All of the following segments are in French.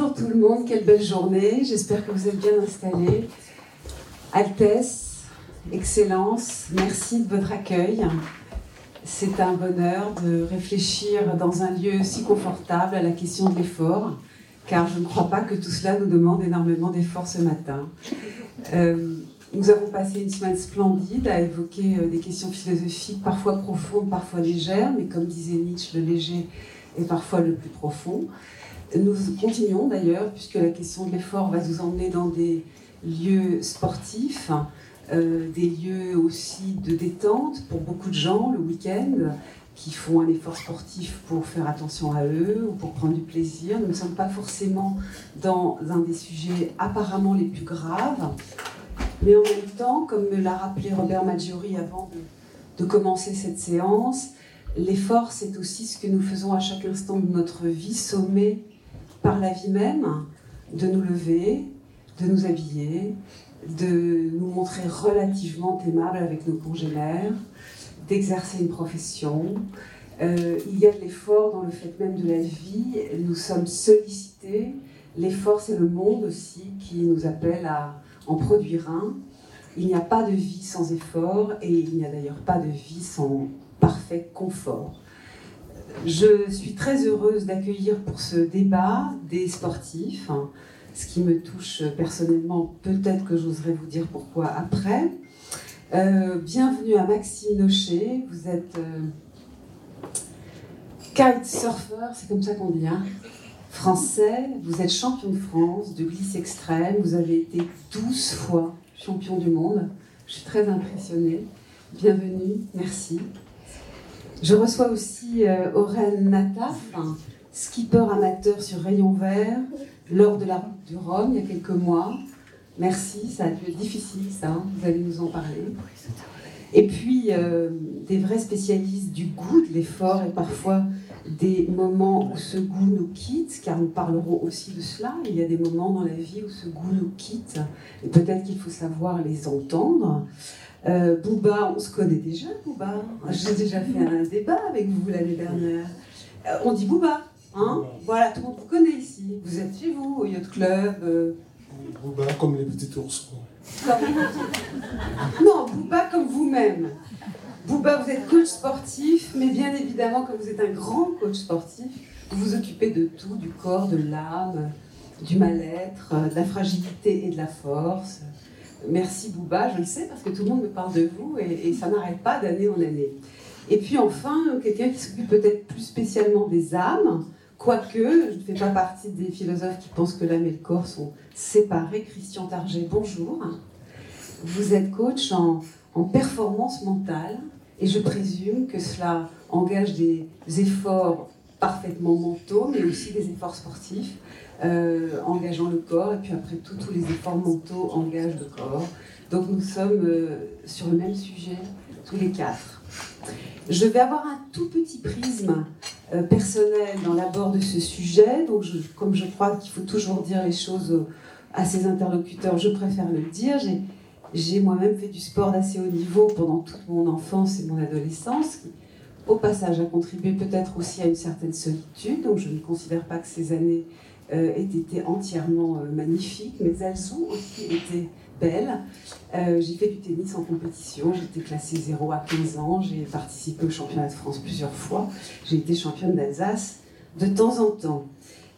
bonjour tout le monde, quelle belle journée, j'espère que vous êtes bien installés. Altesse, Excellence, merci de votre accueil. C'est un bonheur de réfléchir dans un lieu si confortable à la question de l'effort, car je ne crois pas que tout cela nous demande énormément d'efforts ce matin. Euh, nous avons passé une semaine splendide à évoquer euh, des questions philosophiques, parfois profondes, parfois légères, mais comme disait Nietzsche, le léger est parfois le plus profond. Nous continuons d'ailleurs, puisque la question de l'effort va nous emmener dans des lieux sportifs, euh, des lieux aussi de détente pour beaucoup de gens le week-end qui font un effort sportif pour faire attention à eux ou pour prendre du plaisir. Nous ne sommes pas forcément dans un des sujets apparemment les plus graves, mais en même temps, comme me l'a rappelé Robert Maggiori avant de, de commencer cette séance, l'effort c'est aussi ce que nous faisons à chaque instant de notre vie, sommé par la vie même, de nous lever, de nous habiller, de nous montrer relativement aimables avec nos congénères, d'exercer une profession. Euh, il y a de l'effort dans le fait même de la vie. Nous sommes sollicités. L'effort, c'est le monde aussi qui nous appelle à en produire un. Il n'y a pas de vie sans effort et il n'y a d'ailleurs pas de vie sans parfait confort. Je suis très heureuse d'accueillir pour ce débat des sportifs, ce qui me touche personnellement, peut-être que j'oserais vous dire pourquoi après. Euh, bienvenue à Maxime Nochet, vous êtes euh, kite surfer, c'est comme ça qu'on dit, hein. Français, vous êtes champion de France de glisse extrême, vous avez été 12 fois champion du monde, je suis très impressionnée. Bienvenue, merci. Je reçois aussi euh, Nataf, skipper amateur sur rayon vert, lors de la route du Rhum il y a quelques mois. Merci, ça a dû être difficile ça, hein, vous allez nous en parler. Et puis euh, des vrais spécialistes du goût, de l'effort et parfois des moments où ce goût nous quitte, car nous parlerons aussi de cela. Il y a des moments dans la vie où ce goût nous quitte, et peut-être qu'il faut savoir les entendre. Euh, Bouba, on se connaît déjà, Bouba. J'ai déjà fait un débat avec vous l'année dernière. Euh, on dit Bouba, hein Voilà, tout le monde vous connaît ici. Vous êtes chez vous, au Yacht Club. Euh... Bouba comme les petits ours. Non, Bouba comme vous-même. Bouba, vous êtes coach sportif, mais bien évidemment, comme vous êtes un grand coach sportif, vous vous occupez de tout, du corps, de l'âme, du mal-être, de la fragilité et de la force. Merci Bouba, je le sais parce que tout le monde me parle de vous et, ça n'arrête pas d'année en année. Et puis enfin, quelqu'un qui s'occupe peut-être plus spécialement des âmes, quoique je ne fais pas partie des philosophes qui pensent que l'âme et le corps sont séparés. Christian Target, bonjour. Vous êtes coach en, en performance mentale et je présume que cela engage des efforts parfaitement mentaux, mais aussi des efforts sportifs. Euh, engageant le corps, et puis après tout, tous les efforts mentaux engagent le corps. Donc nous sommes euh, sur le même sujet, tous les quatre. Je vais avoir un tout petit prisme euh, personnel dans l'abord de ce sujet, donc comme je crois qu'il faut toujours dire les choses à ses interlocuteurs, je préfère le dire. J'ai moi-même fait du sport d'assez haut niveau pendant toute mon enfance et mon adolescence, qui au passage a contribué peut-être aussi à une certaine solitude, donc je ne considère pas que ces années aient été entièrement euh, magnifiques, mais elles ont aussi été belles. Euh, j'ai fait du tennis en compétition, j'étais classée 0 à 15 ans, j'ai participé au championnat de France plusieurs fois, j'ai été championne d'Alsace de temps en temps.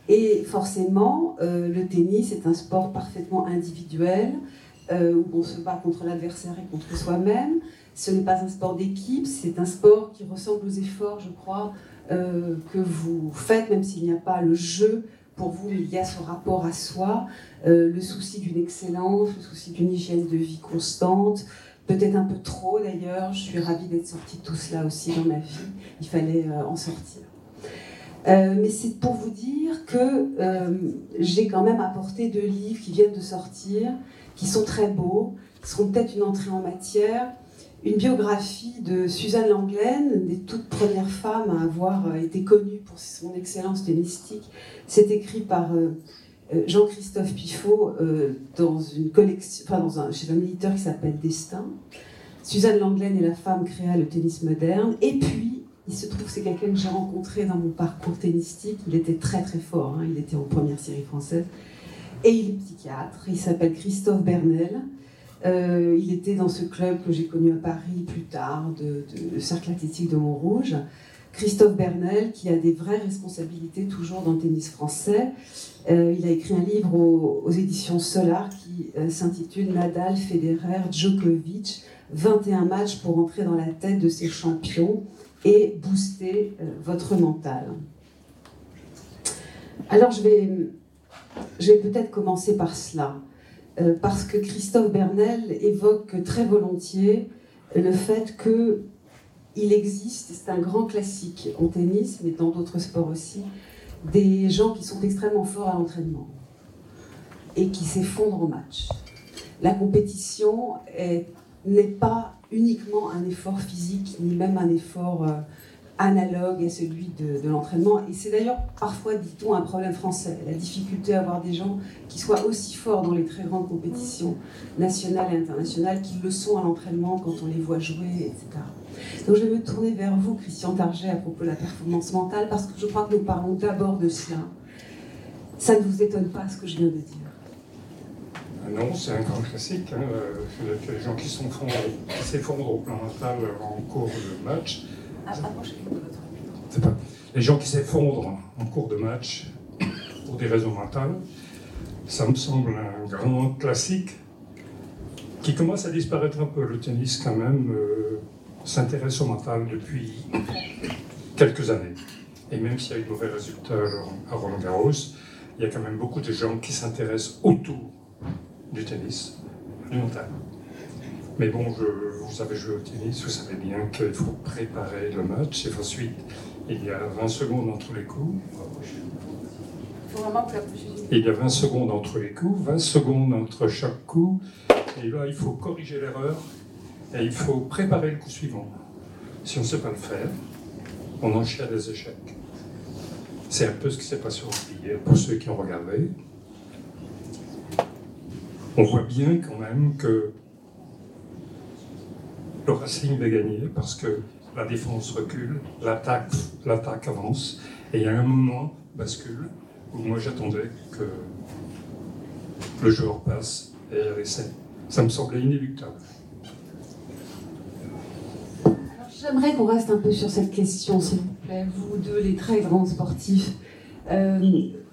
Et forcément, le tennis est un sport parfaitement individuel, où on se bat contre l'adversaire et contre soi-même. Ce n'est pas un sport d'équipe, c'est un sport qui ressemble aux efforts, je crois, que vous faites, même s'il n'y a pas le jeu pour vous, il y a ce rapport à soi, euh, le souci d'une excellence, le souci d'une hygiène de vie constante, peut-être un peu trop d'ailleurs. Je suis ravie d'être sortie de tout cela aussi dans ma vie. Il fallait euh, en sortir. Euh, mais c'est pour vous dire que j'ai quand même apporté deux livres qui viennent de sortir, qui sont très beaux, qui seront peut-être une entrée en matière. Une biographie de Suzanne Langlaine, des toutes premières femmes à avoir été connue pour son excellence tennistique c'est écrit par euh, euh, Jean-Christophe Pifot euh, dans une collection, enfin dans chez un éditeur qui s'appelle Destin. Suzanne Langlaine et la femme créa le tennis moderne. Et puis, Il se trouve c'est quelqu'un que j'ai rencontré dans mon parcours tennistique. Il était très très fort, hein. il était en première série française. Et il est psychiatre, il s'appelle Christophe Bernel. Euh, il était dans ce club que j'ai connu à Paris plus tard, de, Cercle Athlétique de Montrouge. Christophe Bernel, qui a des vraies responsabilités toujours dans le tennis français. Euh, il a écrit un livre aux, éditions Solar qui euh, s'intitule Nadal, Federer, Djokovic, 21 matchs pour entrer dans la tête de ces champions et booster votre mental. Alors je vais, je vais peut-être commencer par cela. Euh, parce que Christophe Bernel évoque très volontiers le fait que il existe, c'est un grand classique en tennis, mais dans d'autres sports aussi, des gens qui sont extrêmement forts à l'entraînement et qui s'effondrent en match. La compétition n'est pas uniquement un effort physique, ni même un effort euh, analogue à celui de, l'entraînement. Et c'est d'ailleurs parfois, dit-on, un problème français, la difficulté à avoir des gens qui soient aussi forts dans les très grandes compétitions nationales et internationales qu'ils le sont à l'entraînement quand on les voit jouer, etc. Donc je vais me tourner vers vous, Christian Target, à propos de la performance mentale, parce que je crois que nous parlons d'abord de cela. Ça ne vous étonne pas ce que je viens de dire ah non, c'est un grand classique. Hein. Euh, les gens qui s'effondrent au plan mental en cours de match, les gens qui s'effondrent en cours de match pour des raisons mentales, ça me semble un grand classique qui commence à disparaître un peu. Le tennis, quand même, euh, s'intéresse au mental depuis quelques années. Et même s'il y a eu de mauvais résultats à Roland Garros, il y a quand même beaucoup de gens qui s'intéressent autour du tennis, du mental. Mais bon, vous avez joué au tennis, vous savez bien qu'il faut préparer le match et ensuite il y a 20 secondes entre les coups. Il y a 20 secondes entre les coups, 20 secondes entre chaque coup. Et là, il faut corriger l'erreur et il faut préparer le coup suivant. Si on ne sait pas le faire, on enchaîne des échecs. C'est un peu ce qui s'est passé hier pour ceux qui ont regardé. On voit bien quand même que le Racing va gagner parce que la défense recule, l'attaque, l'attaque avance, et il y a un moment bascule où moi j'attendais que le joueur passe et l'essai. Ça me semblait inéluctable. J'aimerais qu'on reste un peu sur cette question, s'il vous plaît, vous deux, les très grands sportifs. Euh,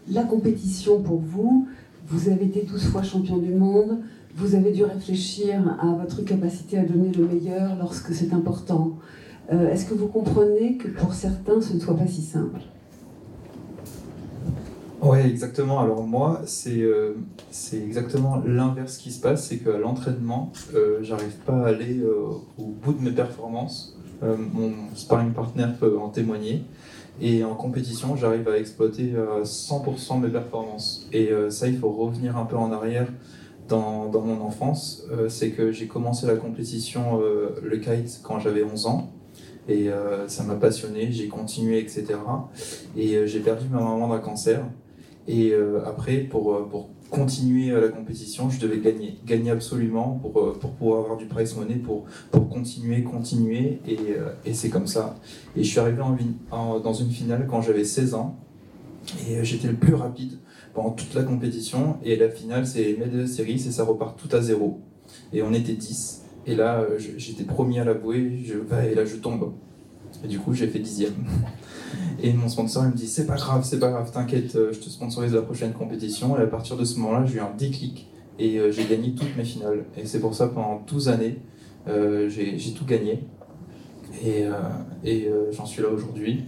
la compétition pour vous, vous avez été 12 fois champion du monde, vous avez dû réfléchir à votre capacité à donner le meilleur lorsque c'est important. Euh, est-ce que vous comprenez que pour certains, ce ne soit pas si simple? Oui, exactement. Alors moi, euh, c'est exactement l'inverse qui se passe, c'est qu'à l'entraînement, euh, j'arrive pas à aller au bout de mes performances. mon sparring partner peut en témoigner. Et en compétition, j'arrive à exploiter 100% mes performances. Et ça, il faut revenir un peu en arrière dans, dans mon enfance, euh, c'est que j'ai commencé la compétition, euh, le kite, quand j'avais 11 ans. Et euh, ça m'a passionné, j'ai continué, etc. Et j'ai perdu ma maman d'un cancer. Et après, pour, pour continuer la compétition, je devais gagner, gagner absolument pour, pour pouvoir avoir du prize money, pour, pour continuer, continuer, et, et c'est comme ça. Et je suis arrivé en, dans une finale quand j'avais 16 ans, et j'étais le plus rapide pendant toute la compétition. Et la finale, c'est mes deux séries, et ça repart tout à zéro. Et on était 10. Et là, euh, j'étais premier à la bouée, je, et là, je tombe. Et du coup, j'ai fait dixième. Et mon sponsor, il me dit C'est pas grave, c'est pas grave, t'inquiète, euh, je te sponsorise la prochaine compétition. Et à partir de ce moment-là, j'ai eu un déclic et euh, j'ai gagné toutes mes finales. Et c'est pour ça, pendant 12 années, j'ai tout gagné. Et, et j'en suis là aujourd'hui.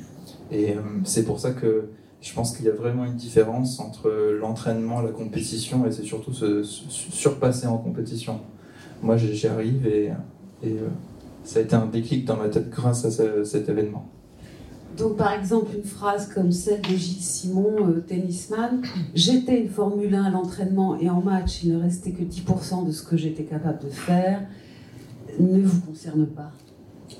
Et c'est pour ça que je pense qu'il y a vraiment une différence entre l'entraînement, la compétition, et c'est surtout se, surpasser en compétition. Moi, j'y arrive et, et euh, ça a été un déclic dans ma tête grâce à cet événement. Donc, par exemple, une phrase comme celle de Gilles Simon, euh, tennisman J'étais une Formule 1 à l'entraînement et en match, il ne restait que 10% de ce que j'étais capable de faire, ne vous concerne pas?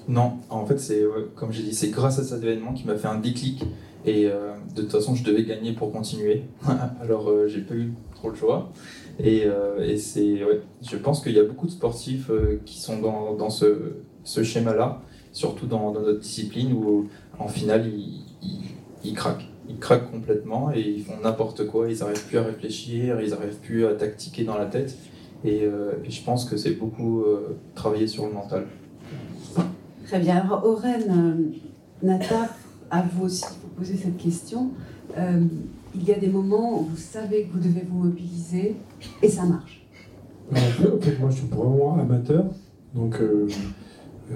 Non, en fait, c'est comme j'ai dit, c'est grâce à cet événement qui m'a fait un déclic et euh, de toute façon, je devais gagner pour continuer. Alors, euh, j'ai pas eu trop le choix. Et, euh, et c'est, je pense qu'il y a beaucoup de sportifs qui sont dans, ce, schéma-là. surtout dans, notre discipline où en finale ils, craquent. Ils craquent complètement et ils font n'importe quoi, ils n'arrivent plus à réfléchir, ils n'arrivent plus à tactiquer dans la tête. Et, euh, je pense que c'est beaucoup euh, travailler sur le mental. Très bien. Alors, Oren, Nata, à vous aussi poser cette question. il y a des moments où vous savez que vous devez vous mobiliser et ça marche. En fait, moi, je suis vraiment amateur. Donc, euh, euh,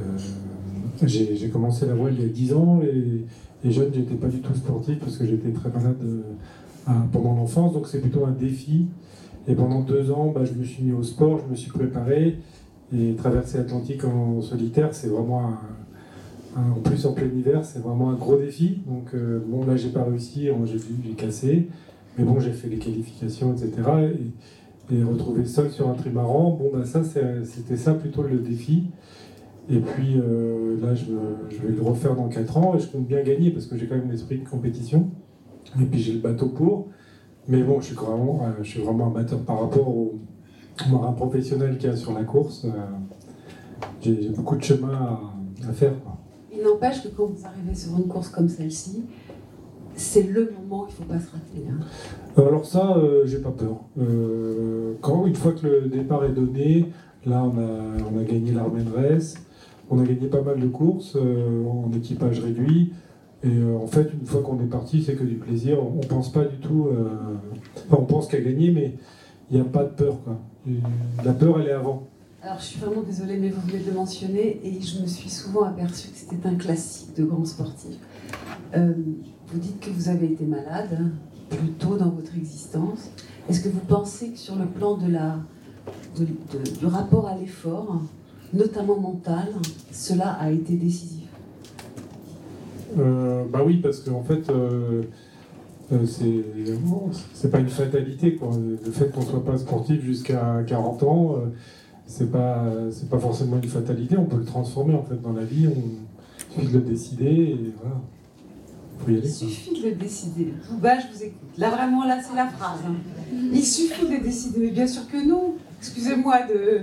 j'ai commencé la voile il y a 10 ans. Et, et jeune, j'étais pas du tout sportif parce que j'étais très malade euh, pendant l'enfance. Donc, c'est plutôt un défi. Et pendant deux ans, bah, je me suis mis au sport, je me suis préparé. Et traverser l'Atlantique en solitaire, c'est vraiment un, en plus en plein hiver, c'est vraiment un gros défi. Donc bon, là, j'ai pas réussi, j'ai j'ai cassé, mais bon, j'ai fait les qualifications, etc. Et, et retrouver seul sur un trimaran, bon, ben ça, c'était ça plutôt le défi. Et puis euh, là, je, vais le refaire dans 4 ans et je compte bien gagner parce que j'ai quand même l'esprit de compétition. Et puis j'ai le bateau pour. Mais bon, je suis vraiment, euh, je suis vraiment amateur par rapport au, marin professionnel qu'il y a sur la course. Euh, j'ai beaucoup de chemin à, faire. Il n'empêche que quand vous arrivez sur une course comme celle-ci, c'est le moment, il ne faut pas se rater. Hein. Euh, alors ça, euh, j'ai pas peur. Euh, quand une fois que le départ est donné, là on a, on a gagné l'Armenres, on a gagné pas mal de courses en équipage réduit. Et en fait, une fois qu'on est parti, c'est que du plaisir. On, ne pense pas du tout. Enfin, on pense qu'à gagner, mais il n'y a pas de peur. La peur, elle est avant. Alors, je suis vraiment désolée, mais vous venez de le mentionner, et je me suis souvent aperçue que c'était un classique de grand sportif. vous dites que vous avez été malade, plus tôt dans votre existence. Est-ce que vous pensez que sur le plan de la, du rapport à l'effort, notamment mental, cela a été décisif? Euh, Bah oui, parce qu'en fait, euh, euh c'est pas une fatalité. Quoi. Le fait qu'on soit pas sportif jusqu'à 40 ans, euh, c'est pas, pas forcément une fatalité. On peut le transformer en fait dans la vie. On suffit de le décider et voilà. Il suffit de le décider. Bouba, je vous écoute. Là, vraiment, là, c'est la phrase. Hein. Il suffit de décider. Mais bien sûr que non. Excusez-moi de.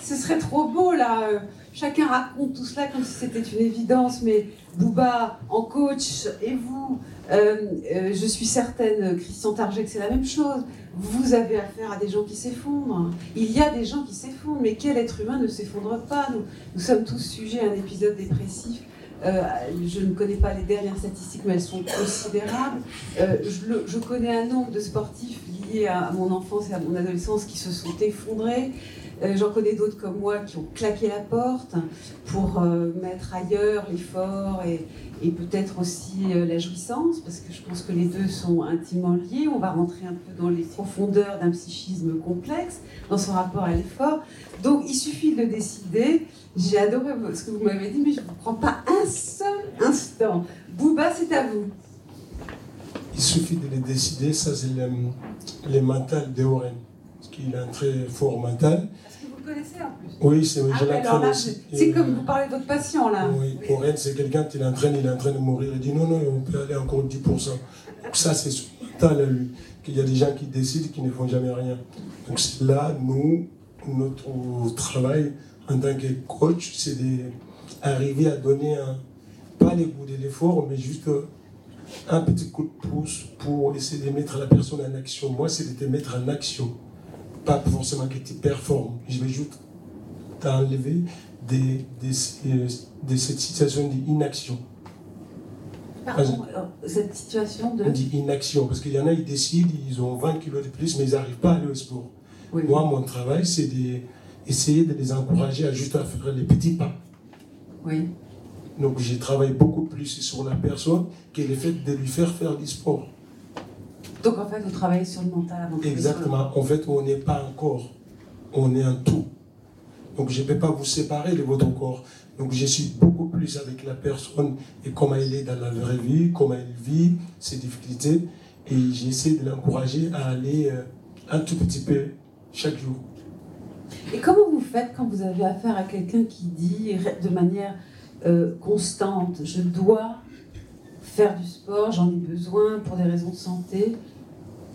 Ce serait trop beau, là. Chacun raconte tout cela comme si c'était une évidence. Mais Bouba, en coach, et vous, euh, euh, je suis certaine, Christian Target, c'est la même chose. Vous avez affaire à des gens qui s'effondrent. Il y a des gens qui s'effondrent, mais quel être humain ne s'effondre pas nous, nous sommes tous sujets à un épisode dépressif euh, je ne connais pas les dernières statistiques, mais elles sont considérables. Euh, je, connais un nombre de sportifs liés à mon enfance et à mon adolescence qui se sont effondrés. Euh, j'en connais d'autres comme moi qui ont claqué la porte pour mettre ailleurs l'effort et, peut-être aussi la jouissance, parce que je pense que les deux sont intimement liés. On va rentrer un peu dans les profondeurs d'un psychisme complexe, dans son rapport à l'effort. Donc il suffit de décider. J'ai adoré ce que vous m'avez dit, mais je ne vous prends pas un seul instant. Bouba, c'est à vous. Il suffit de les décider, ça c'est le, le mental de Oren. Parce qu'il a un très fort mental. Est-ce que vous le connaissez en plus Oui, c'est ah, je aussi. C'est comme vous parlez de votre patient là. Oui, Oren c'est quelqu'un qui l'entraîne, il est en train de mourir. Il dit non, non, on peut aller encore 10%. Ça c'est son mental à lui. Qu'il y a des gens qui décident, qui ne font jamais rien. Donc là, nous, notre travail, en tant que coach, c'est d'arriver à donner un, pas les goûts de l'effort, mais juste un petit coup de pouce pour essayer de mettre la personne en action. Moi, c'est de te mettre en action, pas forcément que tu performes. Je vais juste t'enlever de, de, de, cette situation d'inaction. Pardon, cette situation de... On dit inaction, parce qu'il y en a, ils décident, ils ont 20 kilos de plus, mais ils n'arrivent pas à aller au sport. Moi, mon travail, c'est de essayer de les encourager à juste à faire les petits pas. Oui. Donc j'ai travaillé beaucoup plus sur la personne que le fait de lui faire faire du sport. Donc en fait, vous travaillez sur le mental avant Exactement. En fait, on n'est pas un corps, on est un tout. Donc je ne peux pas vous séparer de votre corps. Donc je suis beaucoup plus avec la personne et comment elle est dans la vraie vie, comment elle vit, ses difficultés. Et j'essaie de l'encourager à aller euh, un tout petit peu chaque jour. Et comment vous faites quand vous avez affaire à quelqu'un qui dit de manière euh, constante, je dois faire du sport, j'en ai besoin pour des raisons de santé,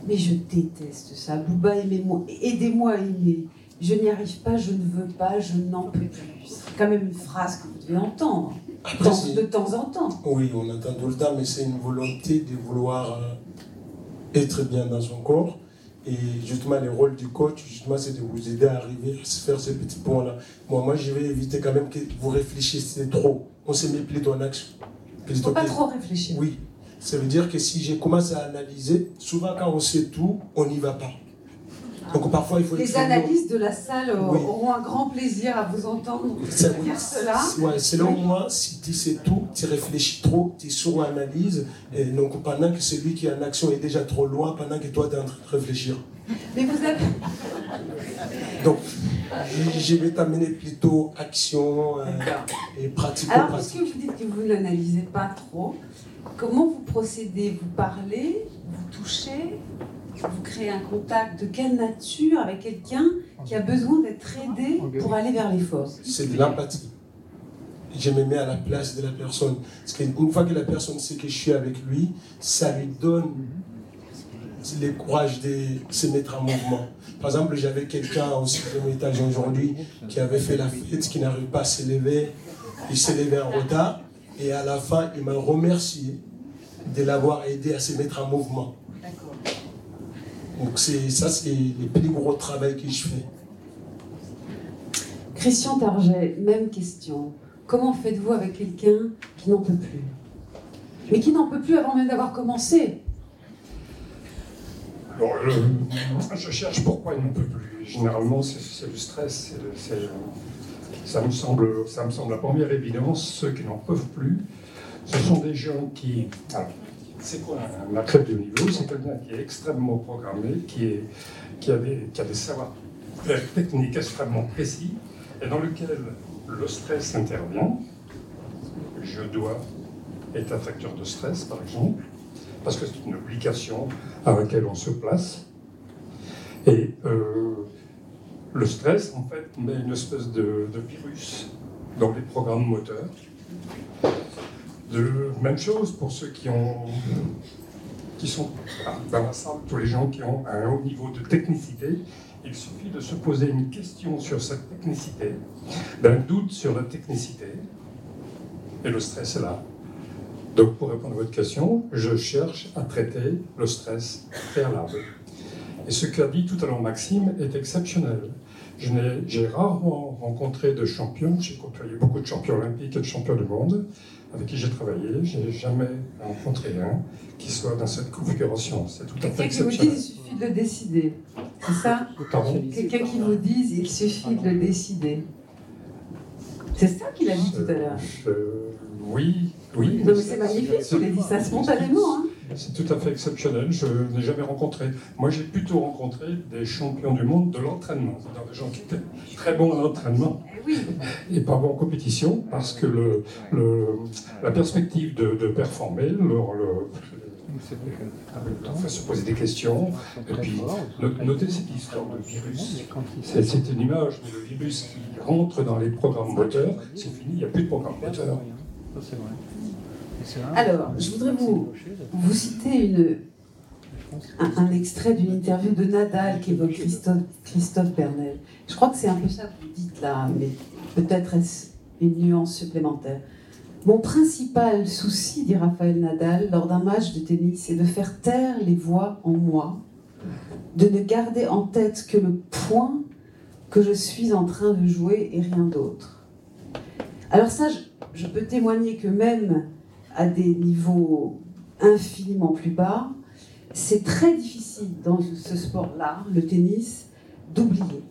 mais je déteste ça. Bouba, aimez-moi, aidez-moi à aimer. Je n'y arrive pas, je ne veux pas, je n'en peux plus. C'est quand même une phrase que vous devez entendre. Après, de temps en temps. Oui, on entend tout le temps, mais c'est une volonté de vouloir euh, être bien dans son corps. Et justement, le rôle du coach, justement, c'est de vous aider à arriver à se faire ces petits points-là. Moi, moi, je vais éviter quand même que vous réfléchissiez trop. On se met plutôt en action. Il Plutôt faut pas trop réfléchir. Oui. Ça veut dire que si je commence à analyser, souvent quand on sait tout, on n'y va pas. Donc parfois, il faut Les être analystes de la salle euh, Oui. auront un grand plaisir à vous entendre C'est dire cela. Ouais, selon moi, si tu sais tout, tu réfléchis trop, tu suranalyses. Et donc pendant que celui qui est en action est déjà trop loin, pendant que toi tu es en train de réfléchir. Mais vous avez. Donc je- vais t'amener plutôt action euh, et pratique Alors, pratique. puisque vous dites que vous n'analysez pas trop, comment vous procédez? Vous parlez, vous touchez, vous créez un contact de quelle nature avec quelqu'un qui a besoin d'être aidé pour aller vers l'effort C'est de l'empathie. Je me mets à la place de la personne. Parce qu'une fois que la personne sait que je suis avec lui, ça lui donne le courage de se mettre en mouvement. Par exemple, j'avais quelqu'un au sixième étage aujourd'hui qui avait fait la fête, qui n'arrive pas à se lever. Il s'est levé en retard et à la fin, il m'a remercié de l'avoir aidé à se mettre en mouvement. D'accord. Donc c'est ça, c'est le plus gros travail que je fais. Christian Target, même question. Comment faites-vous avec quelqu'un qui n'en peut plus? Mais qui n'en peut plus avant même d'avoir commencé? Alors, je, je cherche pourquoi il n'en peut plus. Généralement, c'est le stress. ça, me semble, ça me semble la première évidence. Ceux qui n'en peuvent plus, ce sont des gens qui. alors, c'est quoi un athlète de niveau? C'est quelqu'un qui est extrêmement programmé, qui, est, a des, savoirs techniques extrêmement précis, et dans lequel le stress intervient. Je dois être un facteur de stress, par exemple parce que c'est une obligation à laquelle on se place. Et euh, le stress, en fait, met une espèce de, de virus dans les programmes moteurs. De, même chose pour ceux qui, ont, qui sont dans la salle, tous les gens qui ont un haut niveau de technicité. Il suffit de se poser une question sur cette technicité, d'un doute sur la technicité, et le stress est là. Donc, pour répondre à votre question, je cherche à traiter le stress préalable. Et ce qu'a dit tout à l'heure Maxime est exceptionnel. J'ai rarement rencontré de champions, j'ai côtoyé beaucoup de champions olympiques et de champions du monde avec qui j'ai travaillé. Je n'ai jamais rencontré un qui soit dans cette configuration. C'est tout à fait Quelqu'un qui vous dise il suffit de le décider. C'est ça Quelqu'un qui vous dise il suffit de le décider. C'est ça qu'il a dit tout à l'heure. Oui, oui. C'est magnifique, il a dit ça spontanément. Hein. C'est tout à fait exceptionnel. Je n'ai jamais rencontré. Moi, j'ai plutôt rencontré des champions du monde de l'entraînement, c'est-à-dire des gens qui étaient très bons à l'entraînement Eh et pas bons en compétition, parce que le, le- la perspective de, de performer leur, fait se poser des questions. Et puis, notez cette histoire de virus. C'est c'est une image, mais le virus qui rentre dans les programmes moteurs, c'est fini, il n'y a plus de programme moteur. Alors, je voudrais vous, vous citer une, un, extrait d'une interview de Nadal qui évoque Christophe, Christophe Bernel. Je crois que c'est un peu ça que vous dites là, mais peut-être est-ce une nuance supplémentaire. Mon principal souci, dit Raphaël Nadal, lors d'un match de tennis, c'est de faire taire les voix en moi, de ne garder en tête que le point que je suis en train de jouer et rien d'autre. Alors ça, je peux témoigner que même à des niveaux infiniment plus bas, c'est très difficile dans ce sport-là, le tennis, d'oublier.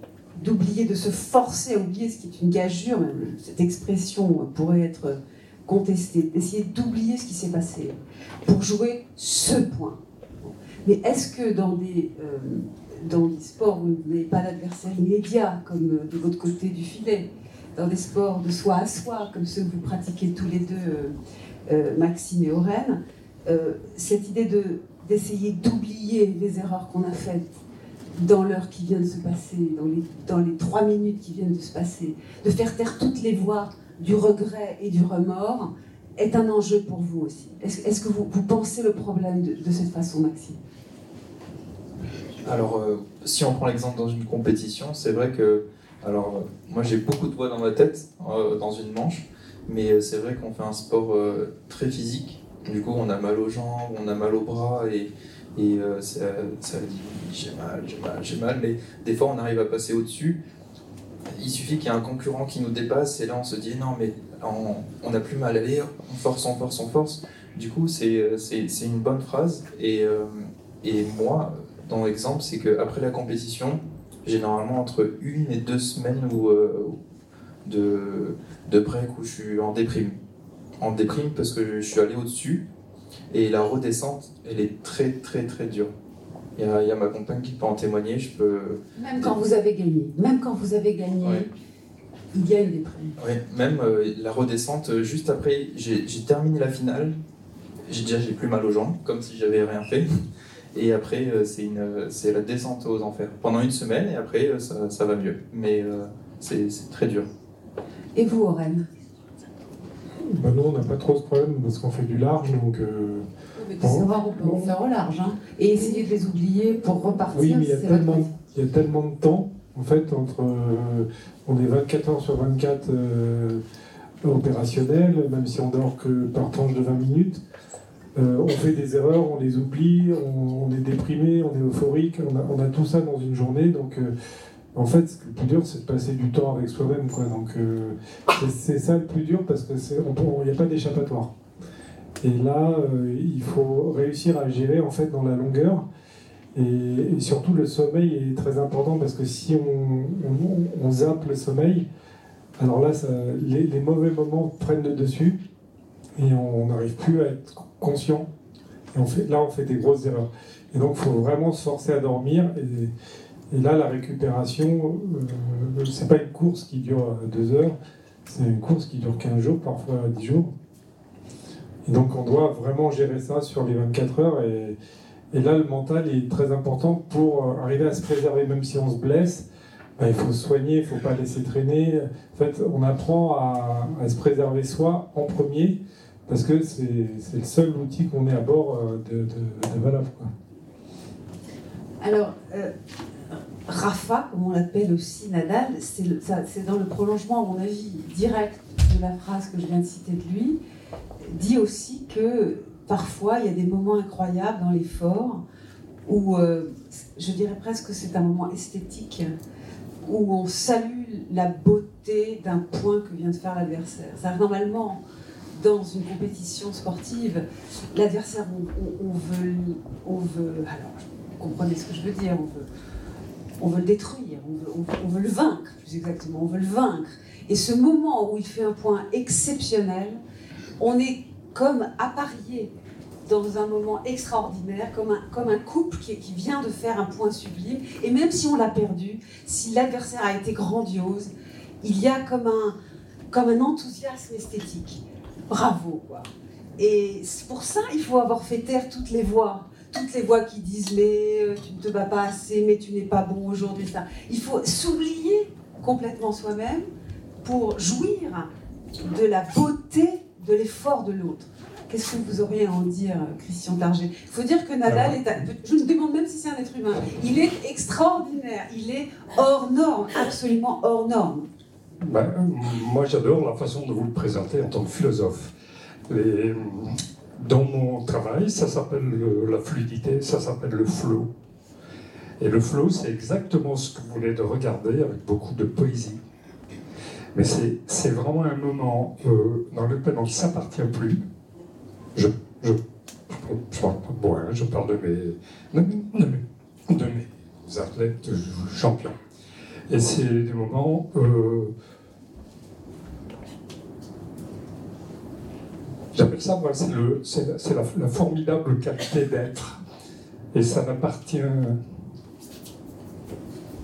D'oublier, de se forcer à oublier, ce qui est une gageure, même cette expression pourrait être contestée, d'essayer d'oublier ce qui s'est passé pour jouer ce point. Mais est-ce que dans des, euh, dans des sports où vous n'avez pas d'adversaire immédiat, comme de votre côté du filet, dans des sports de soi à soi, comme ceux que vous pratiquez tous les deux, euh, Maxime et Aurène, euh, cette idée de, d'essayer d'oublier les erreurs qu'on a faites dans l'heure qui vient de se passer, dans les, dans les trois minutes qui viennent de se passer, de faire taire toutes les voix du regret et du remords, est un enjeu pour vous aussi. Est-ce, est-ce que vous, vous pensez le problème de, cette façon, Maxime? Alors, euh, si on prend l'exemple dans une compétition, c'est vrai que, alors, euh, moi j'ai beaucoup de voix dans ma tête, euh, dans une manche, Mais euh, c'est vrai qu'on fait un sport euh, très physique. Du coup, on a mal aux jambes, on a mal aux bras et, et euh, ça, ça dit j'ai mal, j'ai mal, j'ai mal. Mais des fois, on arrive à passer au-dessus. Il suffit qu'il y ait un concurrent qui nous dépasse et là, on se dit non, mais on n'a plus mal. Allez, on force, on force, on force. Du coup, c'est une bonne phrase. Et, et moi, dans l'exemple, c'est qu'après la compétition, j'ai normalement entre une et deux semaines où, de, de break où je suis en déprime. En déprime parce que je suis allé au-dessus et la redescente, elle est très très très dure. Il y a, il y a ma compagne qui peut en témoigner, je peux... Même quand vous avez gagné, même quand vous avez gagné, il y a une déprime. Ouais, même euh, la redescente, euh, juste après, j'ai terminé la finale, j'ai déjà j'ai plus mal aux jambes, comme si j'avais rien fait. Et après, euh, c'est la descente aux enfers. Pendant une semaine, et après, ça, ça va mieux. Mais euh, c'est très dur. Et vous, Oren Bah, nous, on n'a pas trop ce problème parce qu'on fait du large, donc. euh, Mais on peut faire au large. hein. Et essayer de les oublier pour repartir, Oui, mais il y, y a tellement de temps, en fait, entre. euh, on est 24 heures sur 24 euh, opérationnel, même si on dort que par tranche de 20 minutes. Euh, on fait des erreurs, on les oublie, on, on est déprimé, on est euphorique, on a, on a tout ça dans une journée. Donc, euh, en fait, le plus dur, c'est de passer du temps avec soi-même. Donc, euh, c'est- ça le plus dur parce qu'il n'y a pas d'échappatoire. Et là, euh, il faut réussir à gérer en fait dans la longueur. Et, surtout, le sommeil est très important parce que si on, on, zappe le sommeil, alors là, les, mauvais moments prennent le dessus et on n'arrive plus à être conscient. Et là, on fait des grosses erreurs. Et donc, il faut vraiment se forcer à dormir. Et là, la récupération, euh, c'est pas une course qui dure euh, deux heures, c'est une course qui dure 15 jours, parfois 10 jours. Et donc, on doit vraiment gérer ça sur les 24 heures. Et, là, le mental est très important pour euh, arriver à se préserver, même si on se blesse. ben, il faut se soigner, il ne faut pas laisser traîner. En fait, on apprend à, se préserver soi en premier, parce que c'est le seul outil qu'on ait à bord euh, de, de. Alors, Rafa, comme on l'appelle aussi Nadal, c'est dans le prolongement, à mon avis, direct de la phrase que je viens de citer de lui, dit aussi que parfois il y a des moments incroyables dans l'effort où euh, je dirais presque que c'est un moment esthétique où on salue la beauté d'un point que vient de faire l'adversaire. Normalement, dans une compétition sportive, l'adversaire, on, on- on veut, on veut, alors, vous comprenez ce que je veux dire, on veut, on veut le détruire, on veut, le vaincre, plus exactement, on veut le vaincre. Et ce moment où il fait un point exceptionnel, on est comme apparié dans un moment extraordinaire, comme un, couple qui, vient de faire un point sublime. Et même si on l'a perdu, si l'adversaire a été grandiose, il y a comme un, comme un enthousiasme esthétique. Bravo, quoi. Et pour ça il faut avoir fait taire toutes les voix. Toutes les voix qui disent mais euh, tu ne te bats pas assez, mais tu n'es pas bon aujourd'hui. ça. Il faut s'oublier complètement soi-même pour jouir de la beauté de l'effort de l'autre. Qu'est-ce que vous auriez à en dire, Christian Target? Il faut dire que Nadal est. un- Je me demande même si c'est un être humain. Il est extraordinaire. Il est hors norme, absolument hors norme. Ben, moi, j'adore la façon de vous le présenter en tant que philosophe. Les- dans mon travail, ça s'appelle le- la fluidité, ça s'appelle le flow. Et le flow, c'est exactement ce que vous venez de regarder avec beaucoup de poésie. Mais c'est vraiment un moment euh, dans lequel on ne s'appartient plus. Je, je, je parle de moi, hein, je parle de mes, de, mes- de mes- athlètes champions. Et c'est des moments euh, J'appelle ça, moi, c'est la, la- formidable qualité d'être. Et ça n'appartient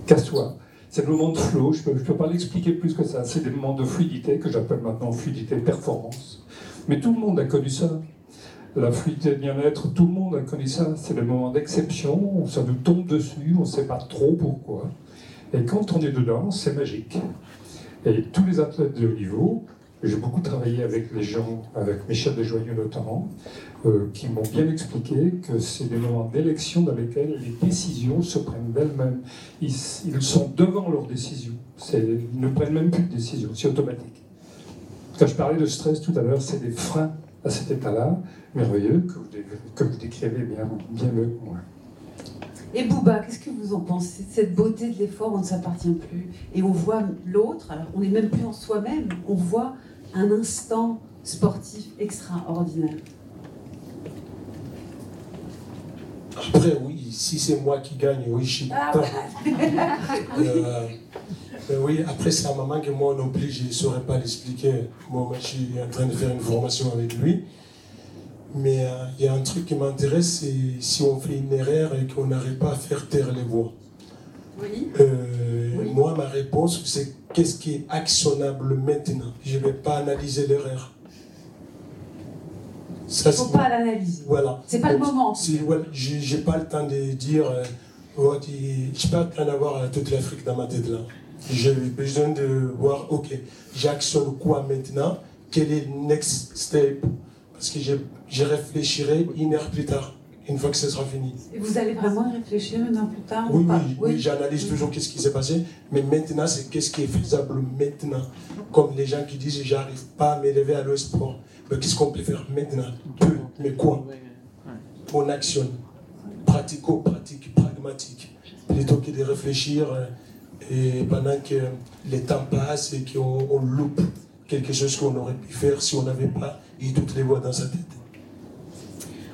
qu'à soi. C'est le moment de flow, je ne peux, peux pas l'expliquer plus que ça. C'est des moments de fluidité que j'appelle maintenant fluidité performance. Mais tout le monde a connu ça. La fluidité de bien-être, tout le monde a connu ça. C'est des moments d'exception, ça nous tombe dessus, on ne sait pas trop pourquoi. Et quand on est dedans, c'est magique. Et tous les athlètes de haut niveau, j'ai beaucoup travaillé avec les gens, avec Michel Desjoyeux notamment, euh, qui m'ont bien expliqué que c'est des moments d'élection dans lesquels les décisions se prennent d'elles-mêmes. Ils, sont devant leurs décisions. Ils ne prennent même plus de décisions, c'est automatique. Quand je parlais de stress tout à l'heure, c'est des freins à cet état-là, merveilleux, que vous, décrivez bien, mieux que moi. Et Bouba, qu'est-ce que vous en pensez cette beauté de l'effort, on ne s'appartient plus? Et on voit l'autre, on n'est même plus en soi-même, on voit un instant sportif extraordinaire. Après, oui, si c'est moi qui gagne, oui, je suis Ah, content. Euh, mais oui, après, c'est un maman que moi non plus, je ne saurais pas l'expliquer. Moi, moi, je suis en train de faire une formation avec lui. Mais euh, il y a un truc qui m'intéresse, c'est si on fait une erreur et qu'on n'arrive pas à faire taire les voix. Oui. Euh, Oui. Moi, ma réponse, c'est qu'est-ce qui est actionnable maintenant? Je ne vais pas analyser l'erreur. Ça, Il ne faut pas l'analyser. Voilà. C'est pas le moment. j'ai j'ai pas le temps de dire. Euh, oh, tu- j'ai pas le temps d'avoir euh, toute l'Afrique dans ma tête là. J'ai besoin de voir, ok, j'actionne quoi maintenant? Quel est le next step? Parce que je, je réfléchirai une heure plus tard, une fois que ce sera fini. Et vous allez vraiment réfléchir une heure plus tard Oui, ou pas? oui, oui, j'analyse toujours qu'est-ce qui s'est passé, mais maintenant, c'est qu'est-ce qui est faisable maintenant? Comme les gens qui disent, j'arrive pas à m'élever à l'esport. Mais qu'est-ce qu'on peut faire maintenant? Peu, mais quoi? On actionne. Pratico-pratique, pragmatique. Plutôt que de réfléchir euh, et pendant que les temps passent et qu'on on loupe quelque chose qu'on aurait pu faire si on n'avait pas eu toutes les voix dans sa tête.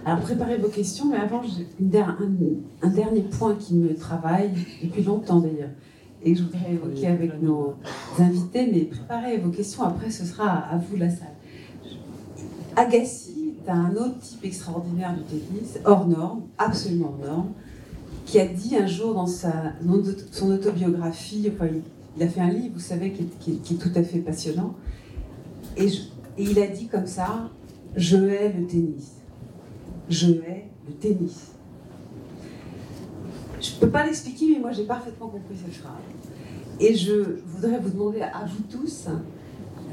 Alors préparez vos questions, mais avant, j'ai un, un dernier point qui me travaille depuis longtemps d'ailleurs, et que je voudrais évoquer avec nos invités, mais préparez vos questions, après ce sera à, à vous la salle. Agassi est un autre type extraordinaire du tennis, hors norme, absolument hors norme, qui a dit un jour dans sa, dans son autobiographie, enfin, il, il a fait un livre, vous savez, qui est, qui est- qui est tout à fait passionnant, et, je- et il a dit comme ça, je hais le tennis je hais le tennis. Je ne peux pas l'expliquer, mais moi j'ai parfaitement compris cette phrase. Et je voudrais vous demander à vous tous,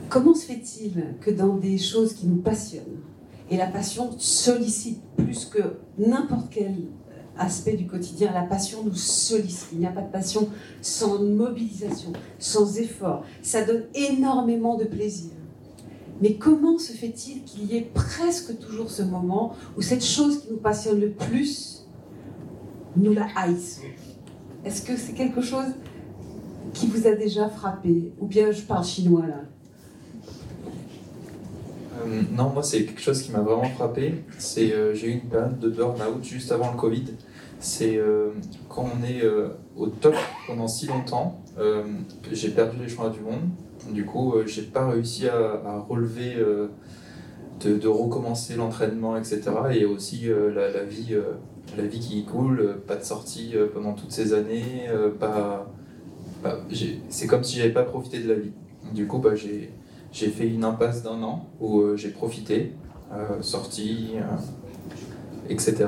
comment se fait-il que dans des choses qui nous passionnent, et la passion sollicite plus que n'importe quel aspect du quotidien, la passion nous sollicite. Il n'y a pas de passion sans mobilisation, sans effort. Ça donne énormément de plaisir. Mais comment se fait-il qu'il y ait presque toujours ce moment où cette chose qui nous passionne le plus, nous la haïssons Est-ce que c'est quelque chose qui vous a déjà frappé? Ou bien je parle chinois là? Euh, non, moi, c'est quelque chose qui m'a vraiment frappé. C'est euh, j'ai eu une période de burn-out juste avant le Covid. C'est euh, quand on est au top pendant si longtemps, j'ai perdu les championnats du monde. Du coup, euh, j'ai pas réussi à, relever, euh, de, recommencer l'entraînement, etc. Et aussi euh, la, vie, la vie qui coule, pas de sortie pendant toutes ces années, pas, c'est comme si j'avais pas profité de la vie. Du coup, bah, j'ai fait une impasse d'un an où j'ai profité, euh, sorti, etc.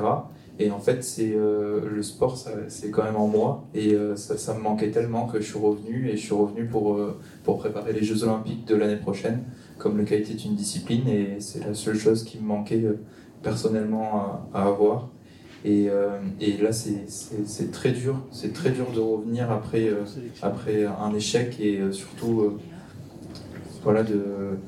Et en fait, c'est euh, le sport, c'est quand même en moi. Et euh, ça, me manquait tellement que je suis revenu. Et je suis revenu pour, euh, pour préparer les Jeux Olympiques de l'année prochaine, comme le qualité est une discipline. Et c'est la seule chose qui me manquait personnellement à, avoir. Et, là, c'est- très dur. C'est très dur de revenir après, après un échec et surtout voilà, de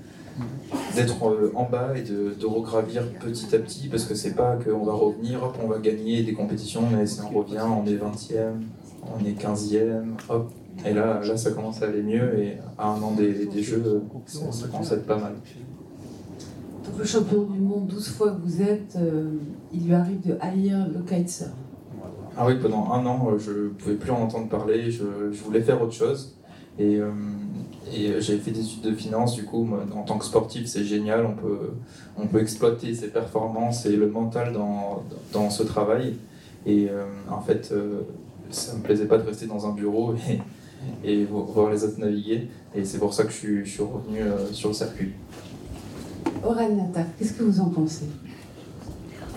d'être euh, en bas et de, de regravir petit à petit parce que c'est pas qu'on va revenir, hop, on va gagner des compétitions, mais c'est on revient, on est 20e, on est 15e, hop. Et là, là, ça commence à aller mieux et à un an des, des jeux, ça, ça commence à être pas mal. Donc le champion du monde, 12 fois que vous êtes, euh, il lui arrive de haïr le kitesurf. Ah oui, pendant un an, euh, je pouvais plus en entendre parler, je, je voulais faire autre chose. Et, euh, et euh, j'avais fait des études de finance, du coup, moi, en tant que sportif, c'est génial, on peut, on peut exploiter ses performances et le mental dans, dans ce travail. Et euh, en fait, euh, ça me plaisait pas de rester dans un bureau et, et vo- voir les autres naviguer. Et c'est pour ça que je suis, je suis revenu euh, sur le circuit. Aurel Nataf, qu'est-ce que vous en pensez?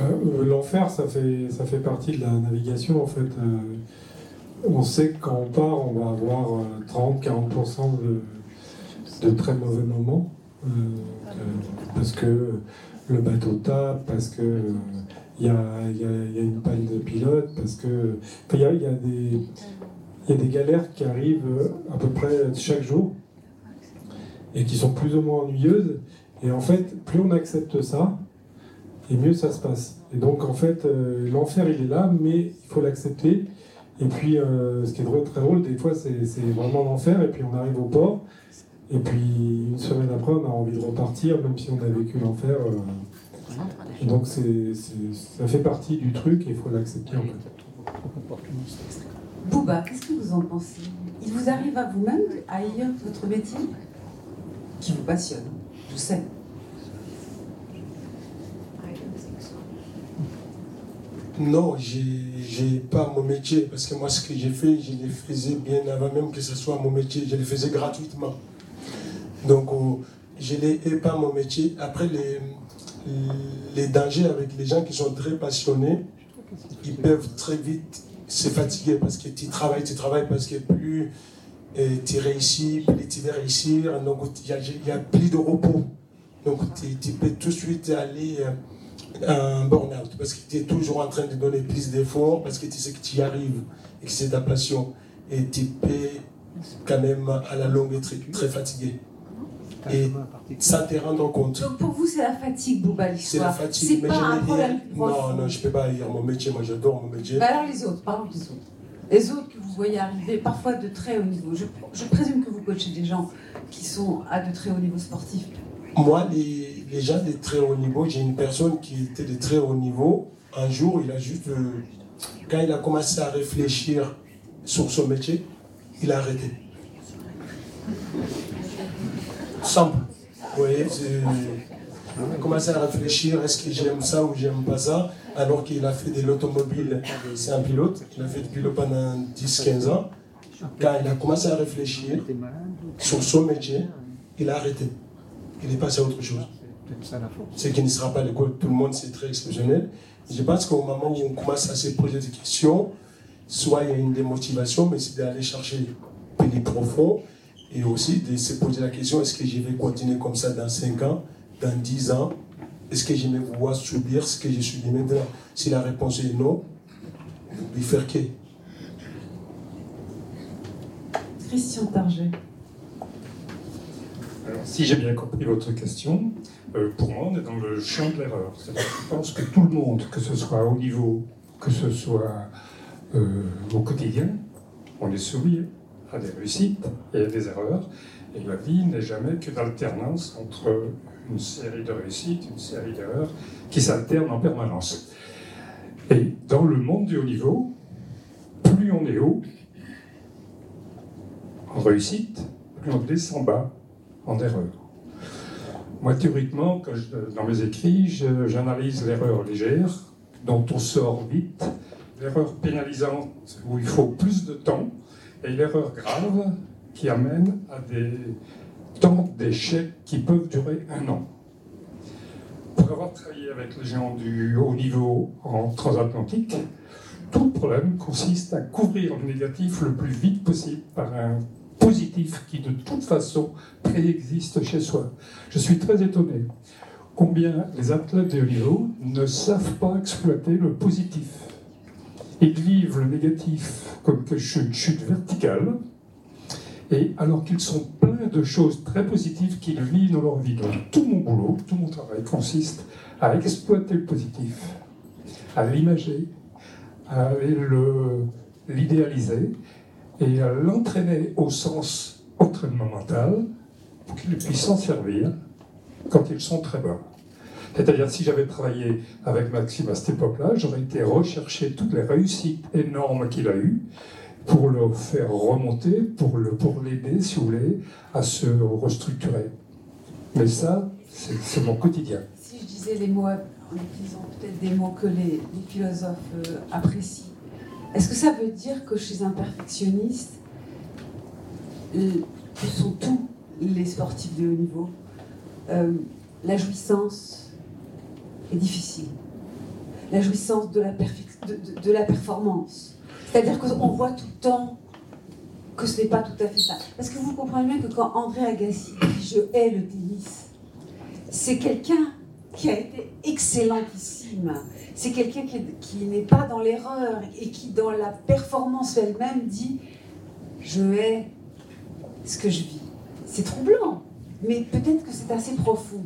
Euh, L'enfer, ça fait, ça fait partie de la navigation en fait. Euh, on sait que quand on part, on va avoir euh, 30-40% de, de très mauvais moments. euh, euh, parce que le bateau tape, parce que euh, il y, a, il y il y a une panne de pilote, parce que il y y a des y galères qui arrivent euh, à peu près chaque jour. et qui sont plus ou moins ennuyeuses. Et en fait, plus on accepte ça, et mieux ça se passe. Et donc en fait, euh, l'enfer il est là, mais il faut l'accepter. Et puis, euh, ce qui est drôle, très drôle, des fois c'est vraiment l'enfer, et puis on arrive au port, et puis une semaine après on a envie de repartir, même si on a vécu l'enfer. Euh. donc c'est ça fait partie du truc, et il faut l'accepter en fait. Bouba, qu'est-ce que vous en pensez? Il vous arrive à vous-même à haïr votre métier? Qui vous passionne, je sais. Non, j'ai pas mon métier, parce que moi, ce que j'ai fait, je le faisais bien avant même que ce soit mon métier. Je le faisais gratuitement. Donc, je n'ai pas mon métier. Après, les, les dangers avec les gens qui sont très passionnés, ils peuvent très vite se fatiguer parce que tu travailles, tu travailles parce que plus euh, tu réussis, plus tu vas réussir. Donc, il y, a plus de repos. Donc, tu peux tout de suite aller euh, un burn-out parce que tu es toujours en train de donner plus d'efforts parce que tu sais que tu y arrives et que c'est ta passion et tu peux quand même à la longue être très fatigué. Et ça te rendre compte. Donc pour vous, c'est la fatigue, Bouba, C'est la fatigue, mais pas un problème Non, non, je ne peux pas dire mon métier, moi j'adore mon métier. Bah alors les autres, parlons des autres. Les autres que vous voyez arriver, parfois de très haut niveau. Je, je présume que vous coachez des gens qui sont à de très haut niveau sportif. Moi, les, les gens de très haut niveau, j'ai une personne qui était de très haut niveau. Un jour, il a juste. Euh, quand il a commencé à réfléchir sur son métier, il a arrêté. Simple. Vous voyez, commencé à réfléchir est-ce que j'aime ça ou j'aime pas ça alors qu'il a fait de l'automobile, c'est un pilote, il a fait du pilote pendant 10-15 ans. Quand il a commencé à réfléchir sur son métier, il a arrêté. Il est passé à autre chose. Ce qui ne sera pas l'école, tout le monde, c'est très exceptionnel. Je pense qu'au moment où on commence à se poser des questions, soit il y a une démotivation, mais c'est d'aller chercher plus profond et aussi de se poser la question est-ce que je vais continuer comme ça dans 5 ans, dans 10 ans? Est-ce que je vais pouvoir subir ce que je suis maintenant? Si la réponse est non, lui faire que Christian Target. Alors, si j'ai bien compris votre question, euh, pour moi, on est dans le champ de l'erreur. Je pense que tout le monde, que ce soit au niveau, que ce soit euh, au quotidien, on est soumis des réussites et des erreurs. Et la vie n'est jamais que d'alternance entre une série de réussites, une série d'erreurs qui s'alternent en permanence. Et dans le monde du haut niveau, plus on est haut en réussite, plus on descend bas en erreur. Moi, théoriquement, dans mes écrits, j'analyse l'erreur légère, dont on sort vite, l'erreur pénalisante, où il faut plus de temps, et l'erreur grave, qui amène à des temps d'échec qui peuvent durer un an. Pour avoir travaillé avec les gens du haut niveau en transatlantique, tout le problème consiste à couvrir le négatif le plus vite possible par un positif qui de toute façon préexiste chez soi. Je suis très étonné combien les athlètes de haut niveau ne savent pas exploiter le positif. Ils vivent le négatif comme quelque chose de chute verticale, et alors qu'ils sont pleins de choses très positives qu'ils vivent dans leur vie. Donc tout mon boulot, tout mon travail consiste à exploiter le positif, à l'imager, à l'idéaliser, et à l'entraîner au sens entraînement mental pour qu'ils puissent s'en servir quand ils sont très bas. C'est-à-dire, si j'avais travaillé avec Maxime à cette époque-là, j'aurais été rechercher toutes les réussites énormes qu'il a eues pour le faire remonter, pour l'aider, pour si vous voulez, à se restructurer. Mais ça, c'est mon quotidien. Si je disais les mots, en utilisant peut-être des mots que les, philosophes euh, apprécient, est-ce que ça veut dire que chez un perfectionniste, que sont tous les sportifs de haut niveau, euh, la jouissance est difficile La jouissance de la, de, la performance. C'est-à-dire qu'on voit tout le temps que ce n'est pas tout à fait ça. Parce que vous comprenez bien que quand André Agassi dit Je hais le tennis, c'est quelqu'un qui a été excellentissime. C'est quelqu'un qui, n'est pas dans l'erreur et qui, dans la performance elle-même, dit Je hais ce que je vis. C'est troublant. mais peut-être que c'est assez profond.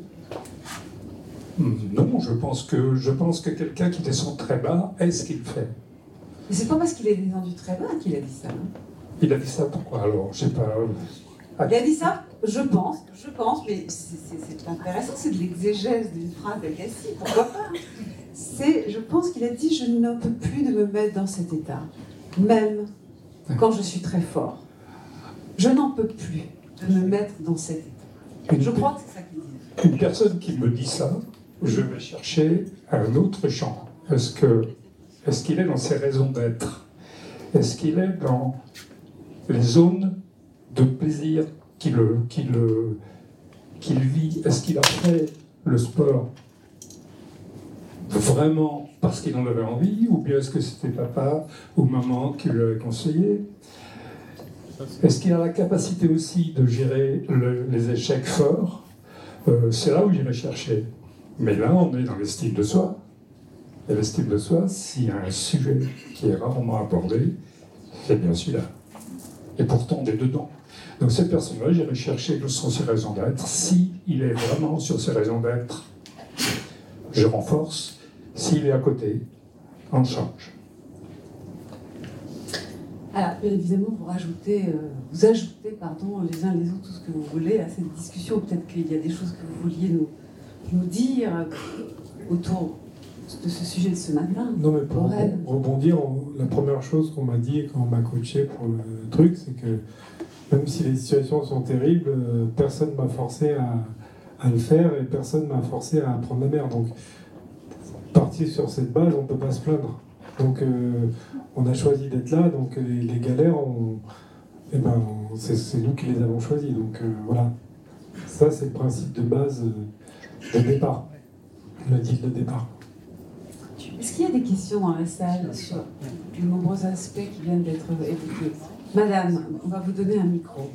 Non, je pense que, je pense que quelqu'un qui descend très bas est ce qu'il fait. Mais c'est pas parce qu'il est descendu très bas qu'il a dit ça. hein. Il a dit ça pourquoi alors? Je sais pas. Il a dit ça, je pense, je pense, mais c'est- intéressant, c'est de l'exégèse d'une phrase d'Agassi, pourquoi pas C'est, je pense qu'il a dit, je ne peux plus de me mettre dans cet état, même quand je suis très fort. Je n'en peux plus de me mettre dans cet état. Je crois que c'est ça qu'il dit. une personne qui me dit ça, je vais chercher un autre champ. Est-ce qu'il est dans ses raisons d'être? Est-ce qu'il est dans les zones de plaisir qu'il vit? Est-ce qu'il a fait le sport vraiment parce qu'il en avait envie ou bien est-ce que c'était papa ou maman qui lui avait conseillé? Est-ce qu'il a la capacité aussi de gérer le- les échecs forts? Euh, C'est là où j'irai chercher. Mais là, on est dans l'estime de soi. Et l'estime de soi, s'il y a un sujet qui est rarement abordé, c'est bien celui-là. Et pourtant, on est dedans. Donc cette personne-là, j'irai chercher quelles sont ses raisons d'être. Si il est vraiment sur ses raisons d'être, je renforce. S'il est à côté, on change. Alors, bien évidemment, vous rajoutez, euh, vous ajoutez, pardon, les uns les autres tout ce que vous voulez à cette discussion. Peut-être qu'il y a des choses que vous vouliez nous, nous dire autour de ce sujet de ce matin. Non, mais pour rebondir, on- la première chose qu'on m'a dit quand on m'a coaché pour le truc, c'est que même si les situations sont terribles, euh, personne m'a forcé à, à le faire et personne m'a forcé à prendre la mer. Donc, partir sur cette base, on ne peut pas se plaindre. Donc, euh, on a choisi d'être là, donc euh, les, les galères, eh ben, c'est c'est nous qui les avons choisies. Donc, euh, voilà. Ça, c'est le principe de base euh, de départ, le deal de départ. Est-ce qu'il y a des questions dans la salle sur les nombreux aspects qui viennent d'être évoqués? Madame, on va vous donner un micro.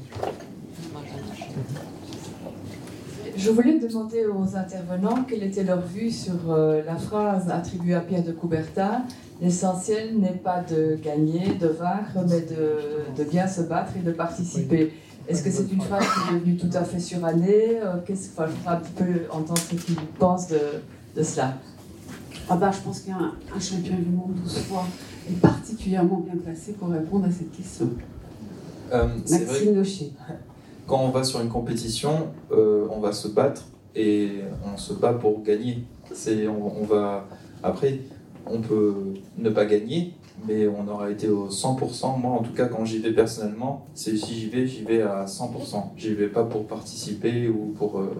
Je voulais demander aux intervenants quelle était leur vue sur euh, la phrase attribuée à Pierre de Coubertin L'essentiel n'est pas de gagner, de vaincre, mais de, de bien se battre et de participer. Est-ce que c'est une phrase qui est devenue tout à fait surannée Euh, qu'est-ce- enfin, Je voudrais un petit peu entendre ce qu'ils pensent de, de cela. Ah bah, je pense qu'un un champion du monde 12 fois est particulièrement bien placé pour répondre à cette question. Euh, c'est vrai Maxime Locher. quand on va sur une compétition, euh, on va se battre et on se bat pour gagner. C'est, on, on va, après, on peut ne pas gagner, mais on aura été au 100%. Moi, en tout cas, quand j'y vais personnellement, c'est si j'y vais, j'y vais à 100%. J'y vais pas pour participer ou pour, euh,